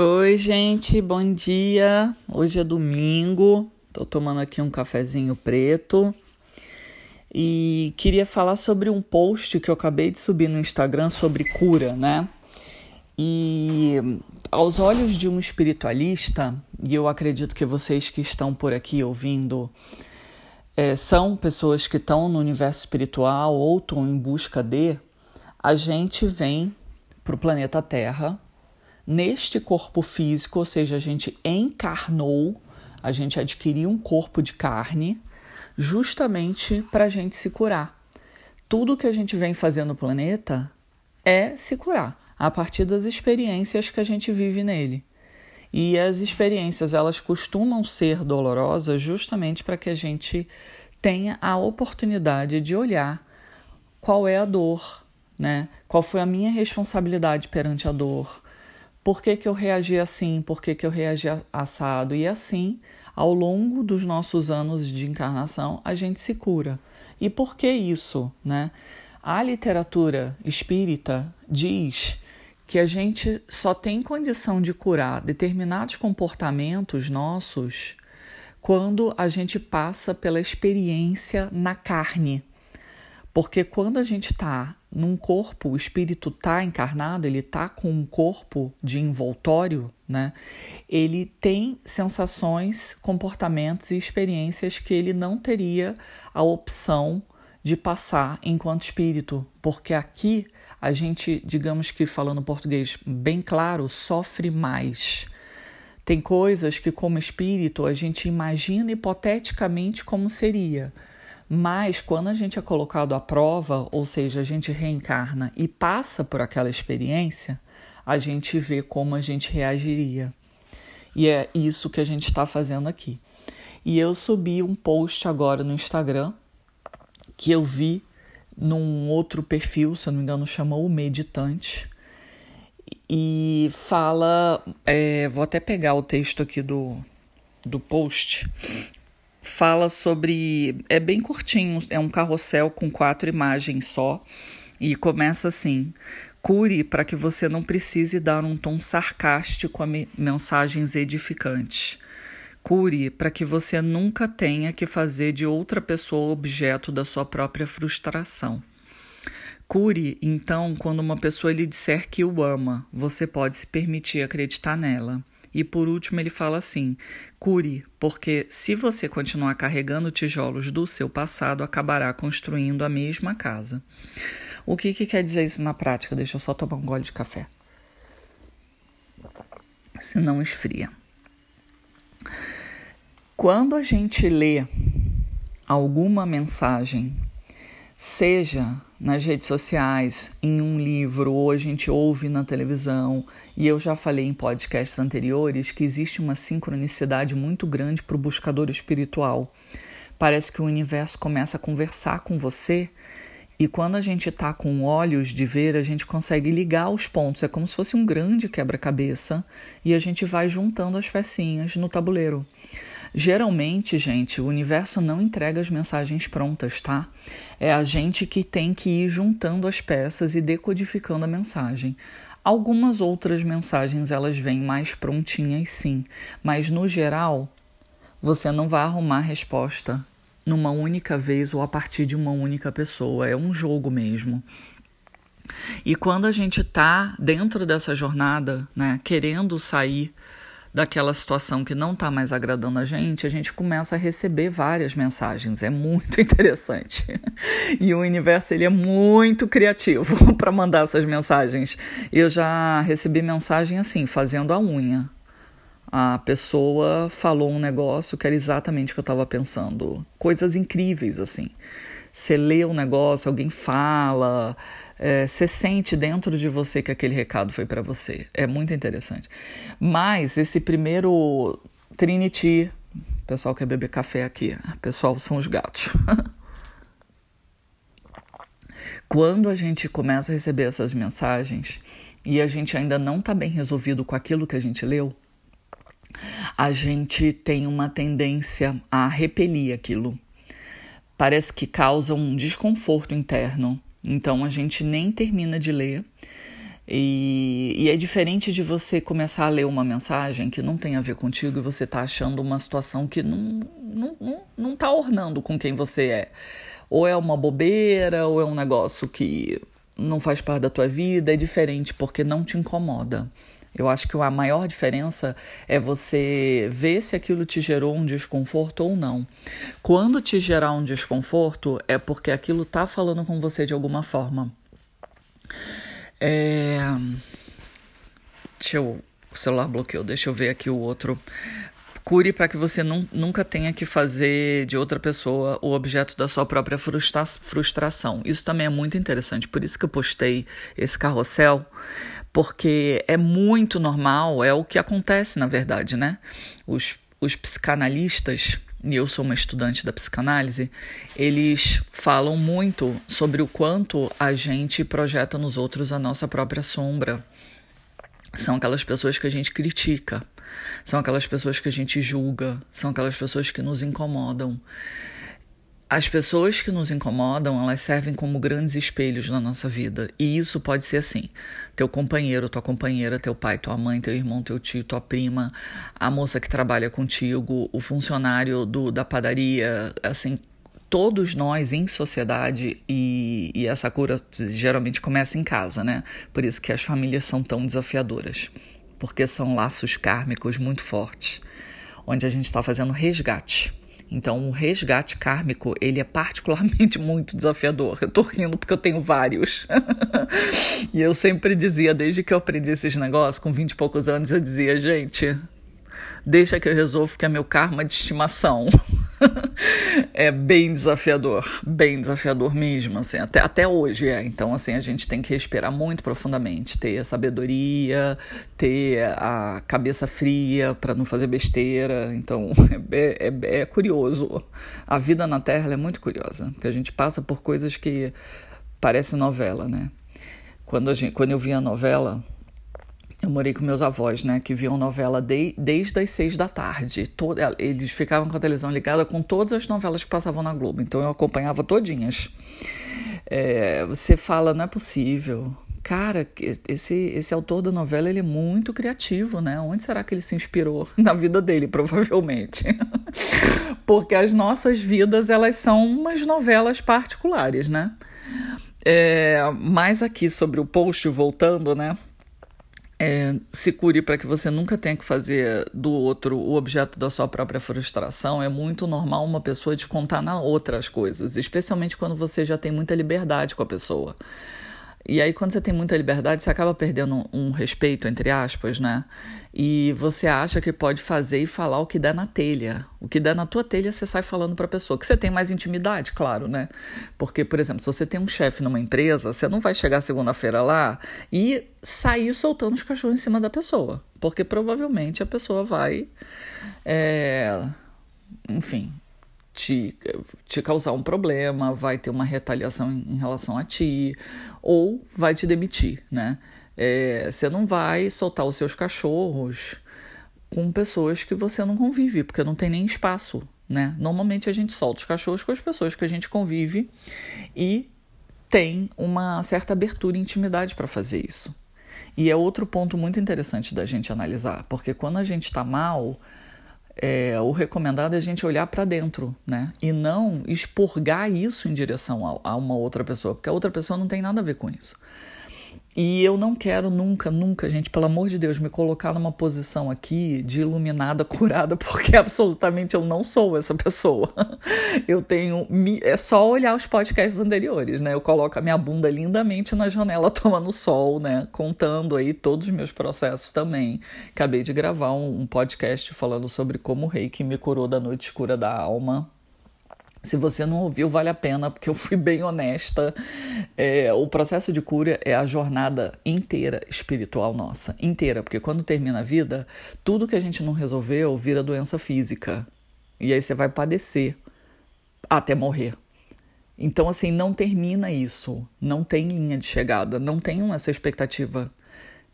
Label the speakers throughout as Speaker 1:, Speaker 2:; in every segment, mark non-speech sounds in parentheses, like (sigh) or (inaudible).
Speaker 1: Oi, gente, bom dia. Hoje é domingo. Tô tomando aqui um cafezinho preto. E queria falar sobre um post que eu acabei de subir no Instagram sobre cura, né? E aos olhos de um espiritualista, e eu acredito que vocês que estão por aqui ouvindo é, são pessoas que estão no universo espiritual ou estão em busca de, a gente vem para o planeta Terra neste corpo físico, ou seja, a gente encarnou, a gente adquiriu um corpo de carne, justamente para a gente se curar. Tudo que a gente vem fazer no planeta é se curar, a partir das experiências que a gente vive nele. E as experiências, elas costumam ser dolorosas justamente para que a gente tenha a oportunidade de olhar qual é a dor, né? Qual foi a minha responsabilidade perante a dor? Por que, que eu reagi assim, por que, que eu reagi assado. E assim, ao longo dos nossos anos de encarnação, a gente se cura. E por que isso? Né? A literatura espírita diz que a gente só tem condição de curar determinados comportamentos nossos quando a gente passa pela experiência na carne. Porque quando a gente está num corpo, o espírito está encarnado, ele está com um corpo de envoltório, né? Ele tem sensações, comportamentos e experiências que ele não teria a opção de passar enquanto espírito, porque aqui a gente, digamos que falando português bem claro, sofre mais. Tem coisas que, como espírito, a gente imagina hipoteticamente como seria mas quando a gente é colocado à prova, ou seja, a gente reencarna e passa por aquela experiência, a gente vê como a gente reagiria. E é isso que a gente está fazendo aqui. E eu subi um post agora no Instagram que eu vi num outro perfil, se eu não me engano, chamou o Meditante. E fala. É, vou até pegar o texto aqui do, do post fala sobre. É bem curtinho, é um carrossel com quatro imagens só. E começa assim: cure para que você não precise dar um tom sarcástico a mensagens edificantes. Cure para que você nunca tenha que fazer de outra pessoa objeto da sua própria frustração. Cure, então, quando uma pessoa lhe disser que o ama, você pode se permitir acreditar nela. E por último, ele fala assim: cure, porque se você continuar carregando tijolos do seu passado, acabará construindo a mesma casa. O que, que quer dizer isso na prática? Deixa eu só tomar um gole de café. Se não esfria. Quando a gente lê alguma mensagem, seja nas redes sociais, em um livro, ou a gente ouve na televisão, e eu já falei em podcasts anteriores que existe uma sincronicidade muito grande para o buscador espiritual. Parece que o universo começa a conversar com você, e quando a gente está com olhos de ver, a gente consegue ligar os pontos. É como se fosse um grande quebra-cabeça, e a gente vai juntando as pecinhas no tabuleiro. Geralmente, gente, o universo não entrega as mensagens prontas, tá? É a gente que tem que ir juntando as peças e decodificando a mensagem. Algumas outras mensagens elas vêm mais prontinhas, sim, mas no geral você não vai arrumar resposta numa única vez ou a partir de uma única pessoa. É um jogo mesmo. E quando a gente está dentro dessa jornada, né, querendo sair daquela situação que não está mais agradando a gente, a gente começa a receber várias mensagens. É muito (laughs) interessante. E o universo ele é muito criativo (laughs) para mandar essas mensagens. Eu já recebi mensagem assim, fazendo a unha. A pessoa falou um negócio que era exatamente o que eu estava pensando. Coisas incríveis assim. Você lê um negócio, alguém fala, é, você sente dentro de você que aquele recado foi para você. É muito interessante. Mas esse primeiro Trinity, pessoal quer beber café aqui, pessoal são os gatos. (laughs) Quando a gente começa a receber essas mensagens e a gente ainda não está bem resolvido com aquilo que a gente leu, a gente tem uma tendência a repelir aquilo. Parece que causa um desconforto interno então a gente nem termina de ler E, e, é diferente de você começar a ler uma mensagem que não tem a ver contigo e você tá achando uma situação que não, não, não, não tá ornando com quem você é. Ou é uma bobeira, ou é um negócio que não faz parte da tua vida, é diferente porque não te incomoda. Eu acho que a maior diferença é você ver se aquilo te gerou um desconforto ou não. Quando te gerar um desconforto, é porque aquilo tá falando com você de alguma forma. É... Deixa eu. O celular bloqueou, deixa eu ver aqui o outro. Cure para que você não, nunca tenha que fazer de outra pessoa o objeto da sua própria frustra frustração. Isso também é muito interessante. Por isso que eu postei esse carrossel porque é muito normal, é o que acontece na verdade, né? Os, os psicanalistas, e eu sou uma estudante da psicanálise, eles falam muito sobre o quanto a gente projeta nos outros a nossa própria sombra. São aquelas pessoas que a gente critica, são aquelas pessoas que a gente julga, são aquelas pessoas que nos incomodam. As pessoas que nos incomodam, elas servem como grandes espelhos na nossa vida. E isso pode ser assim: teu companheiro, tua companheira, teu pai, tua mãe, teu irmão, teu tio, tua prima, a moça que trabalha contigo, o funcionário do, da padaria, assim, todos nós em sociedade, e, e essa cura geralmente começa em casa, né? Por isso que as famílias são tão desafiadoras, porque são laços kármicos muito fortes, onde a gente está fazendo resgate então, o resgate kármico, ele é particularmente (laughs) muito desafiador. Eu tô rindo porque eu tenho vários. (laughs) e eu sempre dizia, desde que eu aprendi esses negócios, com 20 e poucos anos, eu dizia, gente, deixa que eu resolvo que é meu karma de estimação. (laughs) (laughs) é bem desafiador, bem desafiador mesmo, assim, até, até hoje é. Então, assim, a gente tem que respirar muito profundamente, ter a sabedoria, ter a cabeça fria para não fazer besteira. Então, (laughs) é, é, é, curioso. A vida na Terra é muito curiosa, porque a gente passa por coisas que parecem novela, né? Quando, a gente, quando eu vi a novela, eu morei com meus avós, né, que viam novela de, desde as seis da tarde. Eles ficavam com a televisão ligada com todas as novelas que passavam na Globo, então eu acompanhava todinhas. É, você fala, não é possível. Cara, esse, esse autor da novela ele é muito criativo, né? Onde será que ele se inspirou? (laughs) Na vida dele, provavelmente. (laughs) Porque as nossas vidas, elas são umas novelas particulares, né? É, mais aqui sobre o post, voltando, né? É, se cure para que você nunca tenha que fazer do outro o objeto da sua própria frustração. É muito normal uma pessoa te contar na outra as coisas, especialmente quando você já tem muita liberdade com a pessoa. E aí, quando você tem muita liberdade, você acaba perdendo um respeito, entre aspas, né? E você acha que pode fazer e falar o que der na telha. O que der na tua telha, você sai falando para a pessoa. Que você tem mais intimidade, claro, né? Porque, por exemplo, se você tem um chefe numa empresa, você não vai chegar segunda-feira lá e sair soltando os cachorros em cima da pessoa. Porque provavelmente a pessoa vai. É, enfim, te, te causar um problema, vai ter uma retaliação em, relação a ti, ou vai te demitir, né? É, você não vai soltar os seus cachorros com pessoas que você não convive, porque não tem nem espaço, né? Normalmente a gente solta os cachorros com as pessoas que a gente convive e tem uma certa abertura e intimidade para fazer isso. E é outro ponto muito interessante da gente analisar, porque quando a gente está mal, é, o recomendado é a gente olhar para dentro, né? E não expurgar isso em direção a, a, uma outra pessoa, porque a outra pessoa não tem nada a ver com isso. E eu não quero nunca, nunca, gente, pelo amor de Deus, me colocar numa posição aqui de iluminada, (laughs) curada, porque absolutamente eu não sou essa pessoa. (laughs) Eu tenho. É só olhar os podcasts anteriores, né? Eu coloco a minha bunda lindamente na janela (laughs) tomando sol, né? Contando aí todos os meus processos também. Acabei de gravar um, podcast falando sobre como o reiki me curou da noite escura da alma se você não ouviu, vale a pena, porque eu fui bem honesta. É, o processo de cura é a jornada inteira espiritual nossa, inteira, porque quando termina a vida, tudo que a gente não resolveu vira doença física. E aí você vai padecer até morrer. Então, assim, não termina isso. Não tem linha de chegada. Não tenham essa expectativa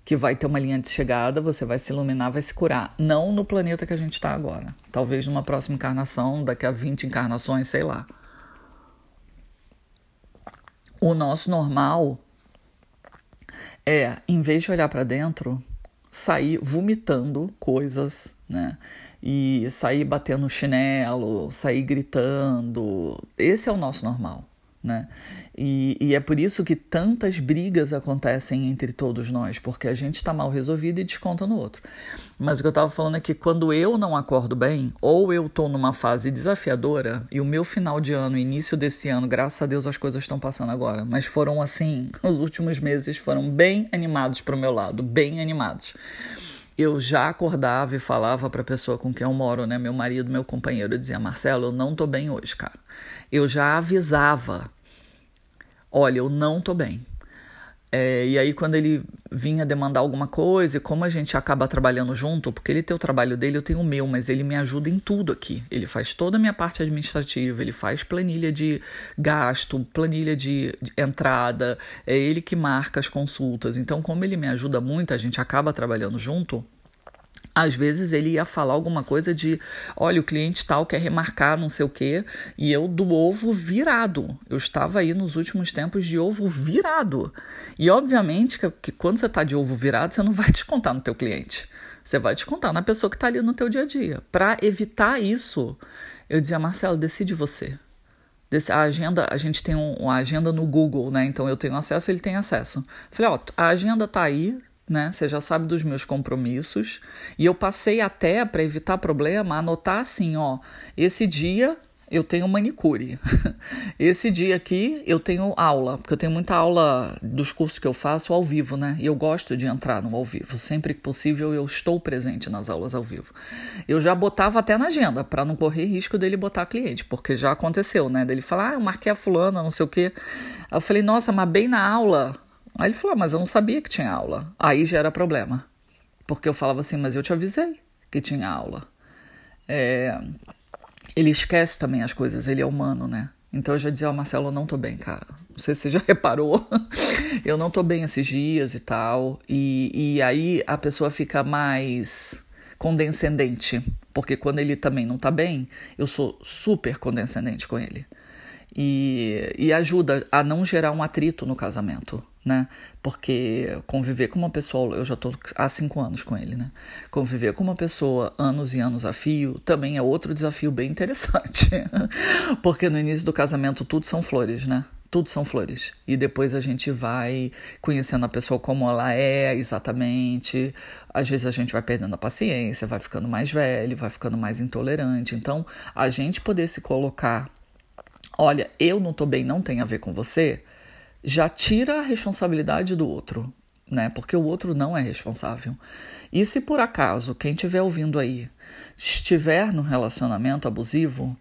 Speaker 1: que vai ter uma linha de chegada, você vai se iluminar, vai se curar. Não no planeta que a gente está agora. Talvez numa próxima encarnação, daqui a 20 encarnações, sei lá. O nosso normal é, em vez de olhar para dentro, sair vomitando coisas, né? E sair batendo chinelo, sair gritando. Esse é o nosso normal né? E, e, é por isso que tantas brigas acontecem entre todos nós, porque a gente está mal resolvido e desconta no outro. Mas o que eu estava falando é que quando eu não acordo bem, ou eu estou numa fase desafiadora, e o meu final de ano, início desse ano, graças a Deus as coisas estão passando agora, mas foram assim, os últimos meses foram bem animados para o meu lado, bem animados eu já acordava e falava para a pessoa com quem eu moro, né, meu marido, meu companheiro, eu dizia: "Marcelo, eu não tô bem hoje, cara". Eu já avisava olha, eu não tô bem. É, e aí, quando ele vinha demandar alguma coisa, e como a gente acaba trabalhando junto, porque ele tem o trabalho dele, eu tenho o meu, mas ele me ajuda em tudo aqui. Ele faz toda a minha parte administrativa, ele faz planilha de gasto, planilha de, de entrada, é ele que marca as consultas. Então, como ele me ajuda muito, a gente acaba trabalhando junto. Às vezes ele ia falar alguma coisa de, olha, o cliente tal quer remarcar não sei o quê, e eu do ovo virado. Eu estava aí nos últimos tempos de ovo virado. E obviamente que, que quando você está de ovo virado, você não vai descontar no teu cliente. Você vai descontar na pessoa que está ali no teu dia a dia. Para evitar isso, eu dizia, Marcelo, decide você. A agenda, a gente tem um, uma agenda no Google, né? Então eu tenho acesso, ele tem acesso. Falei, ó, a agenda tá aí, né? Você já sabe dos meus compromissos. E eu passei até, para evitar problema, anotar assim: ó, esse dia eu tenho manicure. (laughs) Esse dia aqui eu tenho aula, porque eu tenho muita aula dos cursos que eu faço ao vivo, né? E eu gosto de entrar no ao vivo. Sempre que possível eu estou presente nas aulas ao vivo. Eu já botava até na agenda, para não correr risco dele botar cliente, porque já aconteceu, né? Dele falar, ah, eu marquei a fulana, não sei o quê. Aí eu falei, nossa, mas bem na aula Aí ele falou: ah, Mas eu não sabia que tinha aula. Aí já era problema. Porque eu falava assim: Mas eu te avisei que tinha aula. É... Ele esquece também as coisas, ele é humano, né? Então eu já dizia: Ó, oh, Marcelo, eu não tô bem, cara. Não sei se você já (laughs) reparou. eu não tô bem esses dias e tal. E, e aí a pessoa fica mais condescendente. Porque quando ele também não tá bem, eu sou super condescendente com ele. E, e ajuda a não gerar um atrito no casamento né? Porque conviver com uma pessoa, eu já estou há cinco anos com ele, né? Conviver com uma pessoa anos e anos a fio também é outro desafio bem interessante. (laughs) Porque no início do casamento tudo são flores, né? Tudo são flores. E depois a gente vai conhecendo a pessoa como ela é exatamente. Às vezes a gente vai perdendo a paciência, vai ficando mais velho, vai ficando mais intolerante. Então, a gente poder se colocar, olha, eu não tô bem, não tem a ver com você já tira a responsabilidade do outro, né? Porque o outro não é responsável. E se por acaso quem estiver ouvindo aí estiver no relacionamento abusivo,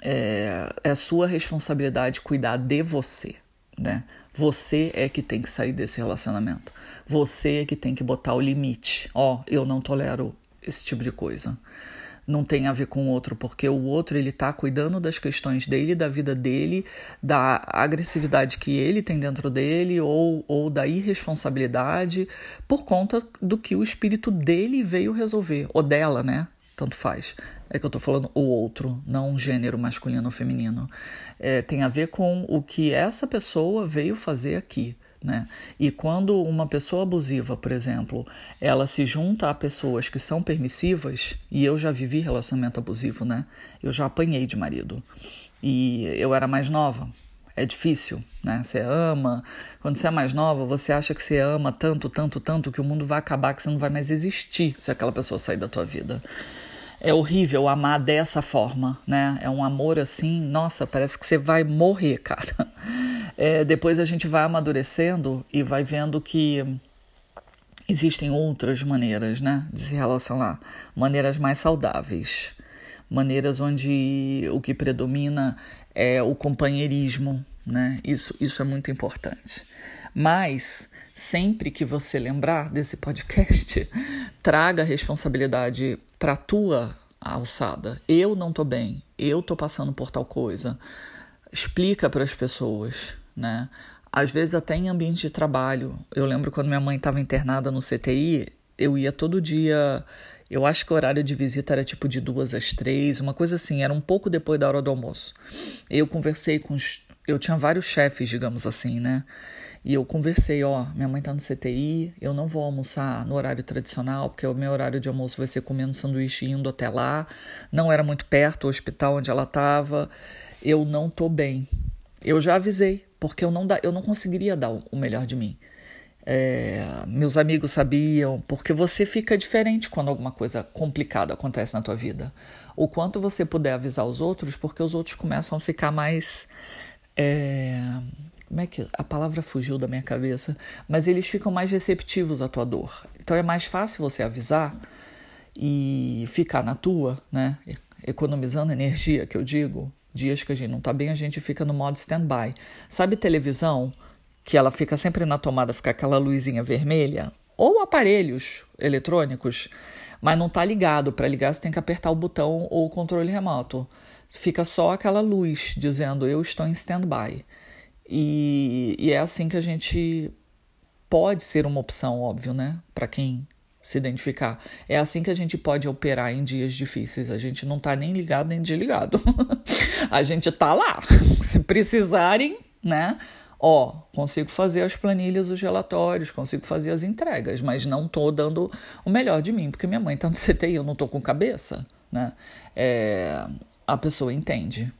Speaker 1: é, é sua responsabilidade cuidar de você, né? Você é que tem que sair desse relacionamento. Você é que tem que botar o limite. Ó, oh, eu não tolero esse tipo de coisa não tem a ver com o outro, porque o outro ele está cuidando das questões dele, da vida dele, da agressividade que ele tem dentro dele ou, ou da irresponsabilidade por conta do que o espírito dele veio resolver, ou dela, né? Tanto faz. É que eu estou falando o outro, não um gênero masculino ou feminino. É, tem a ver com o que essa pessoa veio fazer aqui. Né? E quando uma pessoa abusiva, por exemplo, ela se junta a pessoas que são permissivas, e eu já vivi relacionamento abusivo, né? Eu já apanhei de marido. E eu era mais nova. É difícil, né? Você ama. Quando você é mais nova, você acha que você ama tanto, tanto, tanto que o mundo vai acabar, que você não vai mais existir se aquela pessoa sair da tua vida é horrível amar dessa forma, né? É um amor assim, nossa, parece que você vai morrer, (laughs) cara. É, depois a gente vai amadurecendo e vai vendo que existem outras maneiras, né, de se relacionar, maneiras mais saudáveis, maneiras onde o que predomina é o companheirismo, né? Isso, isso é muito importante. Mas sempre que você lembrar desse podcast, (laughs) traga a responsabilidade para tua alçada. Eu não tô bem, eu tô passando por tal coisa. Explica para as pessoas, né? Às vezes até em ambiente de trabalho. Eu lembro quando minha mãe estava internada no CTI, eu ia todo dia. Eu acho que o horário de visita era tipo de duas às três, uma coisa assim, era um pouco depois da hora do almoço. Eu conversei com os. Eu tinha vários chefes, digamos assim, né? E eu conversei, ó, minha mãe tá no CTI, eu não vou almoçar no horário tradicional, porque o meu horário de almoço vai ser comendo sanduíche e indo até lá. Não era muito perto o hospital onde ela tava. Eu não tô bem. Eu já avisei, porque eu não, da, eu não conseguiria dar o melhor de mim. É, meus amigos sabiam, porque você fica diferente quando alguma coisa complicada acontece na tua vida. O quanto você puder avisar os outros, porque os outros começam a ficar mais. É, como é que a palavra fugiu da minha cabeça? Mas eles ficam mais receptivos à tua dor. Então é mais fácil você avisar e ficar na tua, né? Economizando energia, que eu digo. Dias que a gente não tá bem, a gente fica no modo stand-by. Sabe televisão? que ela fica sempre na tomada, fica aquela luzinha vermelha, ou aparelhos eletrônicos, mas não está ligado. Para ligar, você tem que apertar o botão ou o controle remoto. Fica só aquela luz dizendo eu estou em stand-by. E, e é assim que a gente pode ser uma opção, óbvio, né? Para quem se identificar. É assim que a gente pode operar em dias difíceis. A gente não está nem ligado nem desligado. (laughs) a gente está lá. (laughs) Se precisarem, né? Ó, consigo fazer as planilhas, os relatórios, consigo fazer as entregas, mas não estou dando o melhor de mim, porque minha mãe está no (laughs) CTI, eu não estou com cabeça, né? É, a pessoa entende.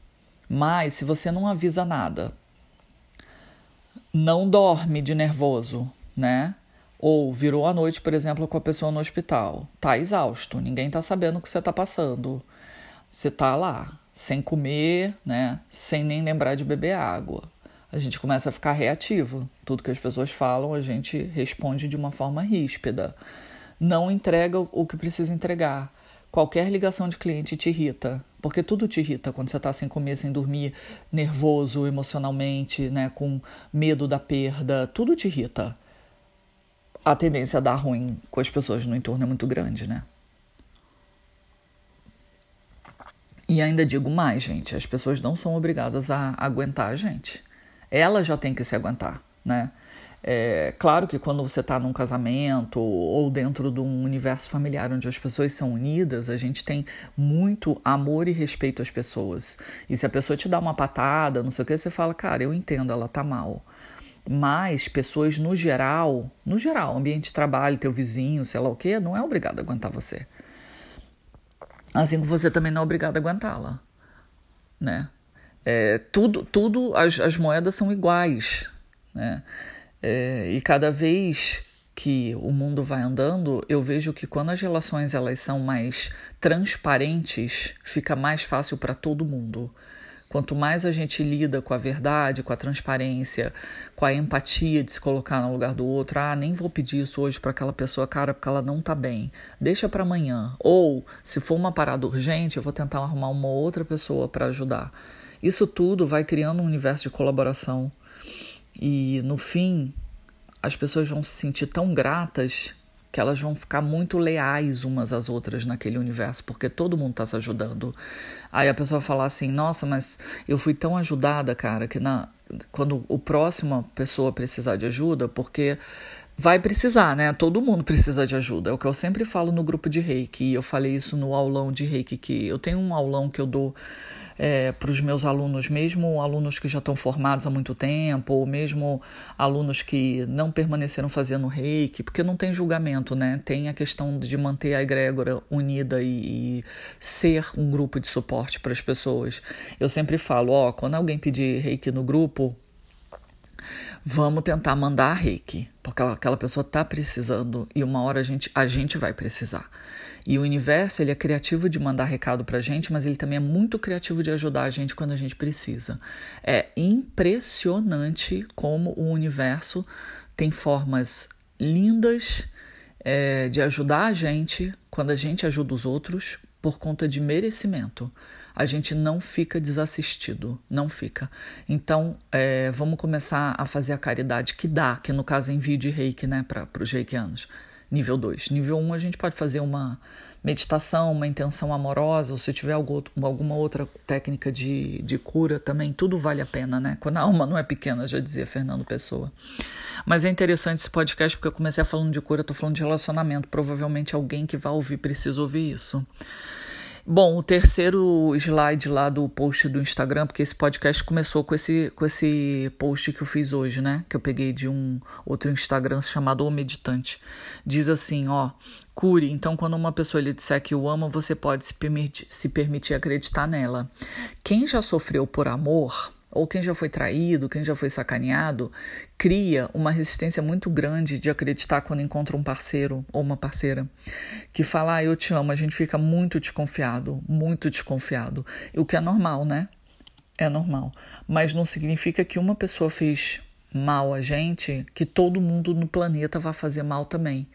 Speaker 1: Mas se você não avisa nada, não dorme de nervoso, né? Ou virou a noite, por exemplo, com a pessoa no hospital, tá exausto, ninguém tá sabendo o que você tá passando. Você tá lá, sem comer, né? Sem nem lembrar de beber água a gente começa a ficar reativo. Tudo que as pessoas falam, a gente responde de uma forma ríspida. Não entrega o que precisa entregar. Qualquer ligação de cliente te irrita, porque tudo te irrita quando você está sem comer, sem dormir, nervoso emocionalmente, né, com medo da perda, tudo te irrita. A tendência a dar ruim com as pessoas no entorno é muito grande, né? E ainda digo mais, gente, as pessoas não são obrigadas a aguentar a gente ela já tem que se aguentar, né? É, claro que quando você está num casamento ou dentro de um universo familiar onde as pessoas são unidas, a gente tem muito amor e respeito às pessoas. E se a pessoa te dá uma patada, não sei o que, você fala, cara, eu entendo, ela tá mal. Mas pessoas no geral, no geral, ambiente de trabalho, teu vizinho, sei lá o que, não é obrigado a aguentar você. Assim como você também não é obrigado a aguentá-la, né? É, tudo, tudo as, as moedas são iguais, né? É, e cada vez que o mundo vai andando, eu vejo que quando as relações elas são mais transparentes, fica mais fácil para todo mundo. Quanto mais a gente lida com a verdade, com a transparência, com a empatia de se colocar no lugar do outro, ah, nem vou pedir isso hoje para aquela pessoa, cara, porque ela não tá bem. Deixa para amanhã. Ou, se for uma parada urgente, eu vou tentar arrumar uma outra pessoa para ajudar. Isso tudo vai criando um universo de colaboração e no fim as pessoas vão se sentir tão gratas que elas vão ficar muito leais umas às outras naquele universo, porque todo mundo está se ajudando. Aí a pessoa fala assim: Nossa, mas eu fui tão ajudada, cara, que na, quando o próxima pessoa precisar de ajuda, porque vai precisar, né? Todo mundo precisa de ajuda. É o que eu sempre falo no grupo de reiki. Eu falei isso no aulão de reiki, que eu tenho um aulão que eu dou é, para os meus alunos, mesmo alunos que já estão formados há muito tempo, ou mesmo alunos que não permaneceram fazendo reiki, porque não tem julgamento, né? Tem a questão de manter a egrégora unida e, e ser um grupo de suporte para as pessoas. Eu sempre falo, ó, quando alguém pedir reiki no grupo, vamos tentar mandar reiki, porque aquela pessoa está precisando e uma hora a gente, a gente vai precisar. E o universo ele é criativo de mandar recado para a gente, mas ele também é muito criativo de ajudar a gente quando a gente precisa. É impressionante como o universo tem formas lindas é, de ajudar a gente quando a gente ajuda os outros por conta de merecimento. A gente não fica desassistido, não fica. Então, é, vamos começar a fazer a caridade que dá, que no caso é envio de reiki, né, para os reikianos nível 2. Nível 1 um, a gente pode fazer uma meditação, uma intenção amorosa, ou se tiver alguma outra técnica de, de cura também, tudo vale a pena, né? Quando a alma não é pequena, já dizia Fernando Pessoa. Mas é interessante esse podcast porque eu comecei falando de cura, estou falando de relacionamento. Provavelmente alguém que vai ouvir precisa ouvir isso. Bom, o terceiro slide lá do post do Instagram, porque esse podcast começou com esse, com esse post que eu fiz hoje, né? Que eu peguei de um outro Instagram chamado O Meditante. Diz assim, ó, cure. Então, quando uma pessoa lhe disser que o ama, você pode se permitir, se permitir acreditar nela. Quem já sofreu por amor ou quem já foi traído, quem já foi sacaneado, cria uma resistência muito grande de acreditar quando encontra um parceiro ou uma parceira que fala, ah, eu te amo, a gente fica muito desconfiado, muito desconfiado. O que é normal, né? É normal. Mas não significa que uma pessoa fez mal a gente, que todo mundo no planeta vai fazer mal também.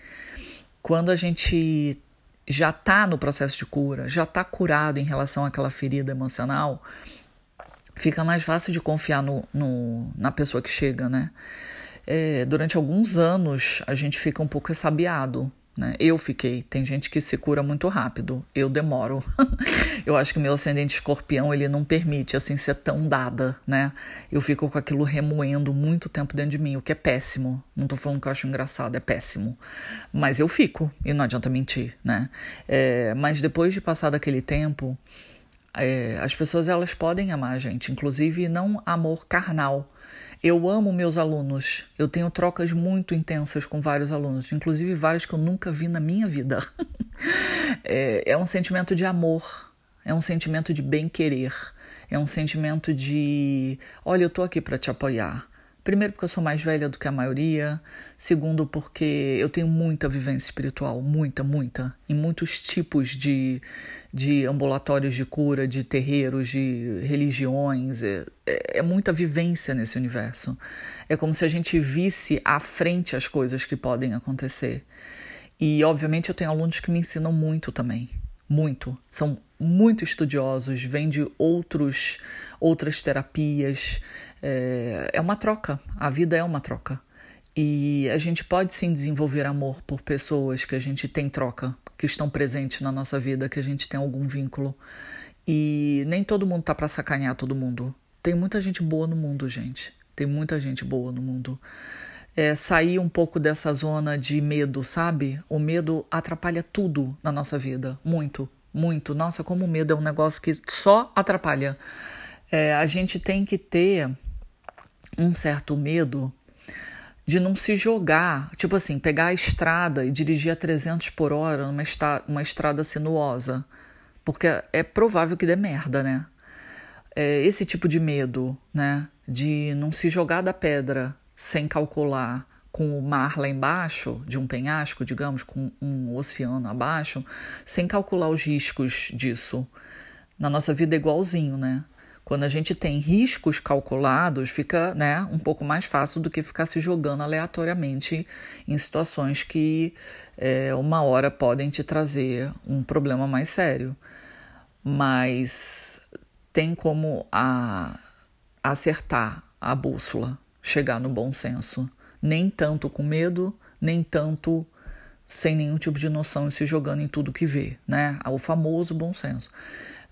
Speaker 1: Quando a gente já está no processo de cura, já está curado em relação àquela ferida emocional, fica mais fácil de confiar no, no na pessoa que chega, né? É, durante alguns anos a gente fica um pouco ressabiado, né? Eu fiquei. Tem gente que se cura muito rápido. Eu demoro. (laughs) eu acho que meu ascendente escorpião ele não permite assim ser tão dada, né? Eu fico com aquilo remoendo muito tempo dentro de mim, o que é péssimo. Não tô falando que eu acho engraçado, é péssimo. Mas eu fico e não adianta mentir, né? É, mas depois de passar daquele tempo é, as pessoas elas podem amar a gente, inclusive não amor carnal. Eu amo meus alunos. Eu tenho trocas muito intensas com vários alunos, inclusive vários que eu nunca vi na minha vida. (laughs) é, é um sentimento de amor, é um sentimento de bem-querer, é um sentimento de: olha, eu estou aqui para te apoiar. Primeiro, porque eu sou mais velha do que a maioria. Segundo, porque eu tenho muita vivência espiritual, muita, muita, em muitos tipos de, de ambulatórios de cura, de terreiros, de religiões. É, é, é muita vivência nesse universo. É como se a gente visse à frente as coisas que podem acontecer. E, obviamente, eu tenho alunos que me ensinam muito também. Muito. São muito estudiosos, vêm de outros, outras terapias. É, é uma troca. A vida é uma troca. E a gente pode sim desenvolver amor por pessoas que a gente tem troca, que estão presentes na nossa vida, que a gente tem algum vínculo. E nem todo mundo tá para sacanear todo mundo. Tem muita gente boa no mundo, gente. Tem muita gente boa no mundo. É, sair um pouco dessa zona de medo, sabe? O medo atrapalha tudo na nossa vida. Muito, muito. Nossa, como o medo é um negócio que só atrapalha. É, a gente tem que ter um certo medo de não se jogar, tipo assim, pegar a estrada e dirigir a 300 por hora numa estra uma estrada sinuosa, porque é provável que dê merda, né? É esse tipo de medo, né? De não se jogar da pedra sem calcular com o mar lá embaixo, de um penhasco, digamos, com um oceano abaixo, sem calcular os riscos disso. Na nossa vida é igualzinho, né? Quando a gente tem riscos calculados, fica né, um pouco mais fácil do que ficar se jogando aleatoriamente em situações que é, uma hora podem te trazer um problema mais sério. Mas tem como a, acertar a bússola, chegar no bom senso. Nem tanto com medo, nem tanto sem nenhum tipo de noção e se jogando em tudo que vê, né? O famoso bom senso.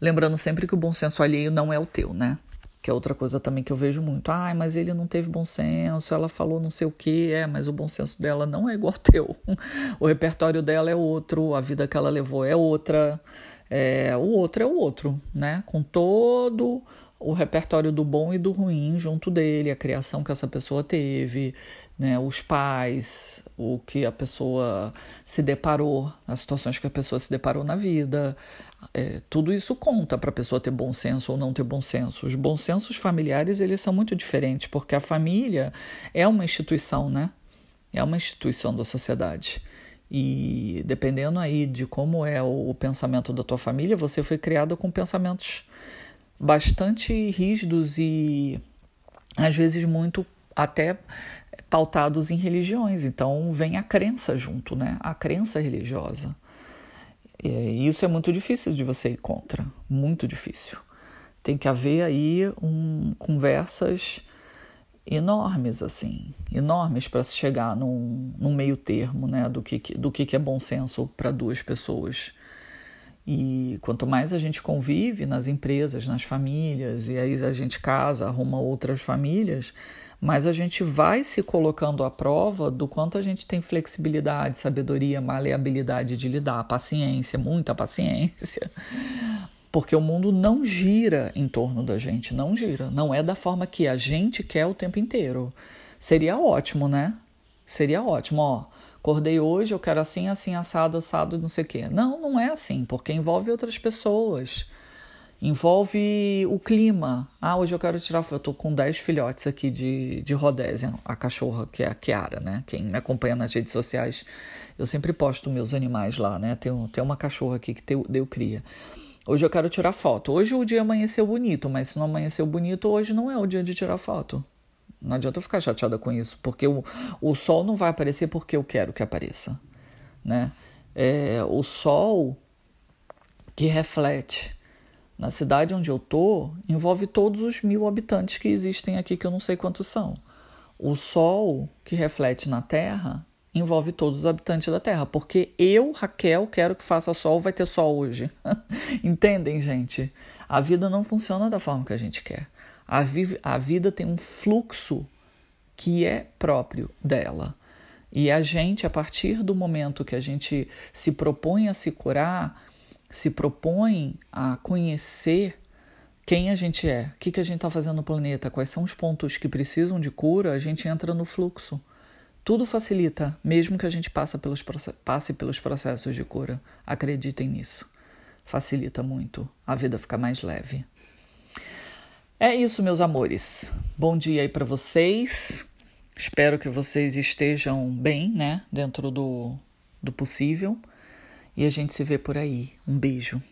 Speaker 1: Lembrando sempre que o bom senso alheio não é o teu, né? Que é outra coisa também que eu vejo muito. Ai, mas ele não teve bom senso, ela falou não sei o que, é, mas o bom senso dela não é igual ao teu. (laughs) o repertório dela é outro, a vida que ela levou é outra, é, o outro é o outro, né? Com todo o repertório do bom e do ruim junto dele, a criação que essa pessoa teve, né, os pais, o que a pessoa se deparou, as situações que a pessoa se deparou na vida, é, tudo isso conta para a pessoa ter bom senso ou não ter bom senso. Os bons sensos familiares eles são muito diferentes, porque a família é uma instituição, né? É uma instituição da sociedade. E dependendo aí de como é o pensamento da tua família, você foi criado com pensamentos bastante rígidos e às vezes muito até pautados em religiões. Então vem a crença junto, né? A crença religiosa. E isso é muito difícil de você ir contra, muito difícil. Tem que haver aí um, conversas enormes, assim, enormes para se chegar num, num, meio termo, né, do que, do que é bom senso para duas pessoas. E quanto mais a gente convive nas empresas, nas famílias, e aí a gente casa, arruma outras famílias, mas a gente vai se colocando à prova do quanto a gente tem flexibilidade, sabedoria, maleabilidade de lidar, paciência, muita paciência, Porque o mundo não gira em torno da gente, não gira. Não é da forma que a gente quer o tempo inteiro. Seria ótimo, né? Seria ótimo, ó. Acordei hoje, eu quero assim, assim, assado, assado, não sei o quê. Não, não é assim, porque envolve outras pessoas. Envolve o clima. Ah, hoje eu quero tirar. Eu tô com 10 filhotes aqui de, de Rodésia, a cachorra, que é a Kiara, né? Quem me acompanha nas redes sociais, eu sempre posto meus animais lá, né? Tem, tem uma cachorra aqui que deu, deu cria. Hoje eu quero tirar foto. Hoje o dia amanheceu bonito, mas se não amanheceu bonito, hoje não é o dia de tirar foto. Não adianta eu ficar chateada com isso, porque o, o sol não vai aparecer porque eu quero que apareça. Né? É, o sol que reflete na cidade onde eu tô envolve todos os mil habitantes que existem aqui, que eu não sei quantos são. O sol que reflete na Terra envolve todos os habitantes da Terra, porque eu, Raquel, quero que faça sol, vai ter sol hoje. (laughs) Entendem, gente? A vida não funciona da forma que a gente quer. A, vi a vida tem um fluxo que é próprio dela. E a gente, a partir do momento que a gente se propõe a se curar, se propõe a conhecer quem a gente é, o que, que a gente está fazendo no planeta, quais são os pontos que precisam de cura, a gente entra no fluxo. Tudo facilita, mesmo que a gente passe pelos, passe pelos processos de cura. Acreditem nisso. Facilita muito. A vida fica mais leve. É isso, meus amores. Bom dia aí para vocês. Espero que vocês estejam bem, né? Dentro do, do possível. E a gente se vê por aí. Um beijo.